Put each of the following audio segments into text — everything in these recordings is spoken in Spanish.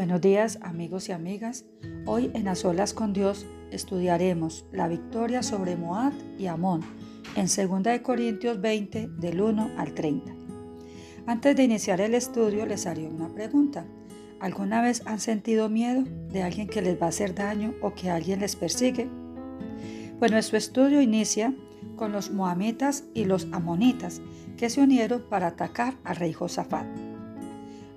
Buenos días amigos y amigas. Hoy en A Solas con Dios estudiaremos la victoria sobre Moab y Amón en 2 Corintios 20 del 1 al 30. Antes de iniciar el estudio les haré una pregunta. ¿Alguna vez han sentido miedo de alguien que les va a hacer daño o que alguien les persigue? Pues nuestro estudio inicia con los moamitas y los amonitas que se unieron para atacar al rey Josafat.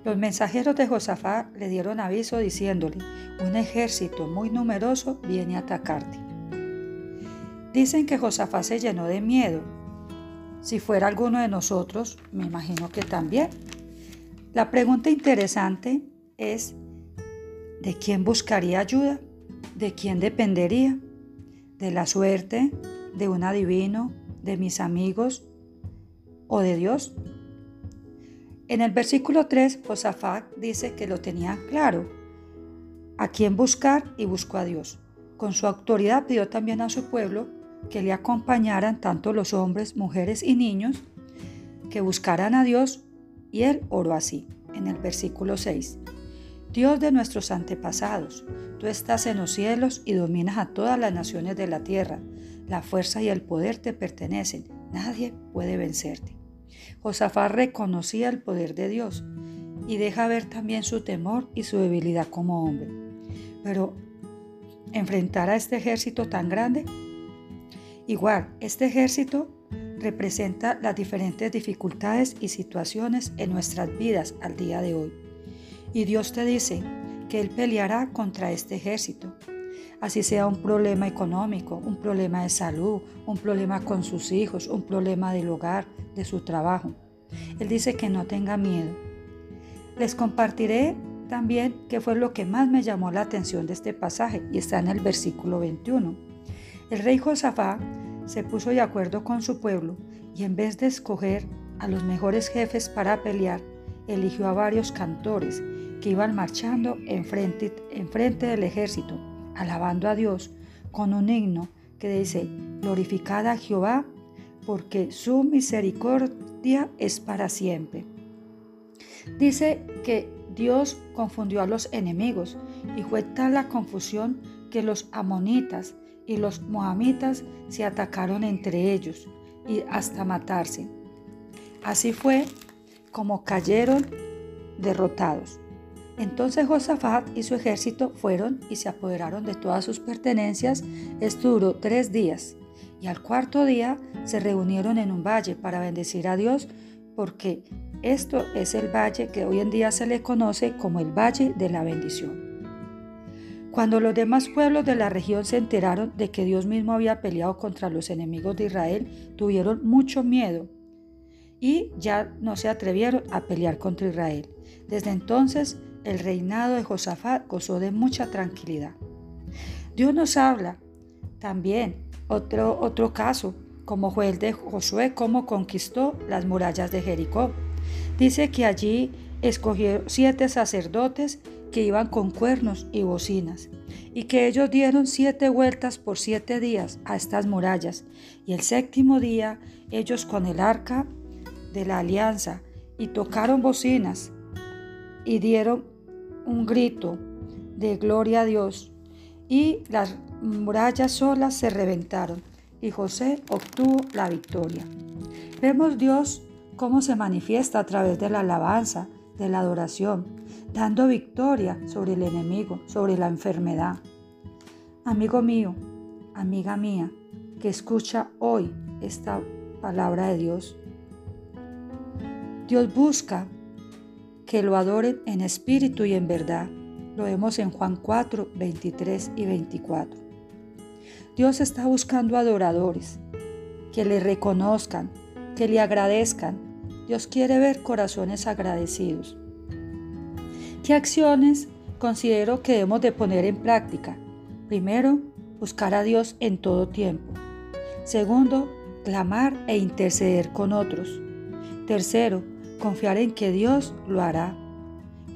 Los mensajeros de Josafat le dieron aviso diciéndole, un ejército muy numeroso viene a atacarte. Dicen que Josafat se llenó de miedo. Si fuera alguno de nosotros, me imagino que también. La pregunta interesante es, ¿de quién buscaría ayuda? ¿De quién dependería? ¿De la suerte? ¿De un adivino? ¿De mis amigos? ¿O de Dios? En el versículo 3, Josafat dice que lo tenía claro, a quién buscar y buscó a Dios. Con su autoridad pidió también a su pueblo que le acompañaran tanto los hombres, mujeres y niños, que buscaran a Dios y él oró así, en el versículo 6. Dios de nuestros antepasados, tú estás en los cielos y dominas a todas las naciones de la tierra. La fuerza y el poder te pertenecen, nadie puede vencerte. Josafat reconocía el poder de Dios y deja ver también su temor y su debilidad como hombre. Pero enfrentar a este ejército tan grande, igual, este ejército representa las diferentes dificultades y situaciones en nuestras vidas al día de hoy. Y Dios te dice que Él peleará contra este ejército así sea un problema económico, un problema de salud, un problema con sus hijos, un problema del hogar, de su trabajo. Él dice que no tenga miedo. Les compartiré también qué fue lo que más me llamó la atención de este pasaje y está en el versículo 21. El rey Josafá se puso de acuerdo con su pueblo y en vez de escoger a los mejores jefes para pelear, eligió a varios cantores que iban marchando enfrente, frente del ejército alabando a Dios con un himno que dice, glorificada a Jehová, porque su misericordia es para siempre. Dice que Dios confundió a los enemigos y fue tal la confusión que los amonitas y los moamitas se atacaron entre ellos y hasta matarse. Así fue como cayeron derrotados. Entonces Josafat y su ejército fueron y se apoderaron de todas sus pertenencias. Esto duró tres días. Y al cuarto día se reunieron en un valle para bendecir a Dios, porque esto es el valle que hoy en día se le conoce como el Valle de la Bendición. Cuando los demás pueblos de la región se enteraron de que Dios mismo había peleado contra los enemigos de Israel, tuvieron mucho miedo y ya no se atrevieron a pelear contra Israel. Desde entonces el reinado de Josafat gozó de mucha tranquilidad. Dios nos habla también otro, otro caso, como fue el de Josué, cómo conquistó las murallas de Jericó. Dice que allí escogió siete sacerdotes que iban con cuernos y bocinas, y que ellos dieron siete vueltas por siete días a estas murallas, y el séptimo día ellos con el arca de la alianza y tocaron bocinas y dieron un grito de gloria a Dios y las murallas solas se reventaron y José obtuvo la victoria. Vemos Dios cómo se manifiesta a través de la alabanza, de la adoración, dando victoria sobre el enemigo, sobre la enfermedad. Amigo mío, amiga mía, que escucha hoy esta palabra de Dios. Dios busca que lo adoren en espíritu y en verdad. Lo vemos en Juan 4, 23 y 24. Dios está buscando adoradores, que le reconozcan, que le agradezcan. Dios quiere ver corazones agradecidos. ¿Qué acciones considero que debemos de poner en práctica? Primero, buscar a Dios en todo tiempo. Segundo, clamar e interceder con otros. Tercero, confiar en que Dios lo hará.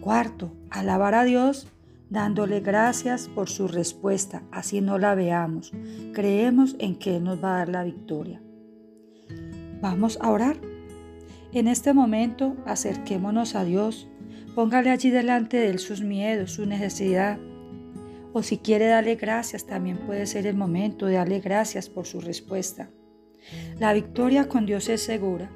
Cuarto, alabar a Dios dándole gracias por su respuesta, así no la veamos. Creemos en que Él nos va a dar la victoria. Vamos a orar. En este momento acerquémonos a Dios, Póngale allí delante de él sus miedos, su necesidad. O si quiere darle gracias, también puede ser el momento de darle gracias por su respuesta. La victoria con Dios es segura.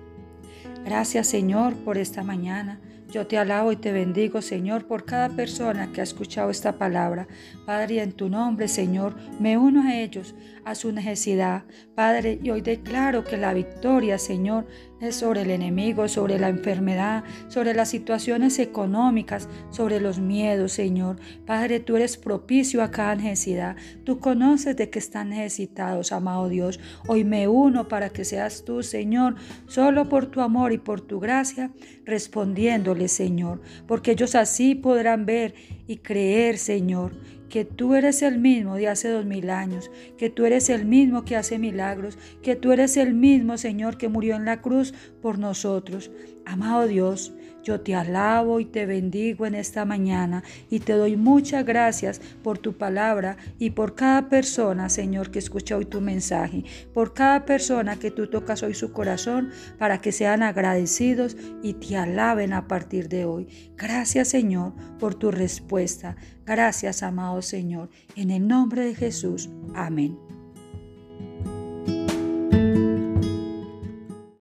Gracias Señor por esta mañana. Yo te alabo y te bendigo, Señor, por cada persona que ha escuchado esta palabra. Padre, en tu nombre, Señor, me uno a ellos, a su necesidad. Padre, y hoy declaro que la victoria, Señor, es sobre el enemigo, sobre la enfermedad, sobre las situaciones económicas, sobre los miedos, Señor. Padre, tú eres propicio a cada necesidad. Tú conoces de qué están necesitados, amado Dios. Hoy me uno para que seas tú, Señor, solo por tu amor y por tu gracia, respondiéndole, Señor, porque ellos así podrán ver y creer, Señor, que tú eres el mismo de hace dos mil años, que tú eres el mismo que hace milagros, que tú eres el mismo, Señor, que murió en la cruz por nosotros. Amado Dios, yo te alabo y te bendigo en esta mañana y te doy muchas gracias por tu palabra y por cada persona, Señor, que escucha hoy tu mensaje, por cada persona que tú tocas hoy su corazón para que sean agradecidos y te alaben a partir de hoy. Gracias, Señor, por tu respuesta. Gracias, amado Señor. En el nombre de Jesús. Amén.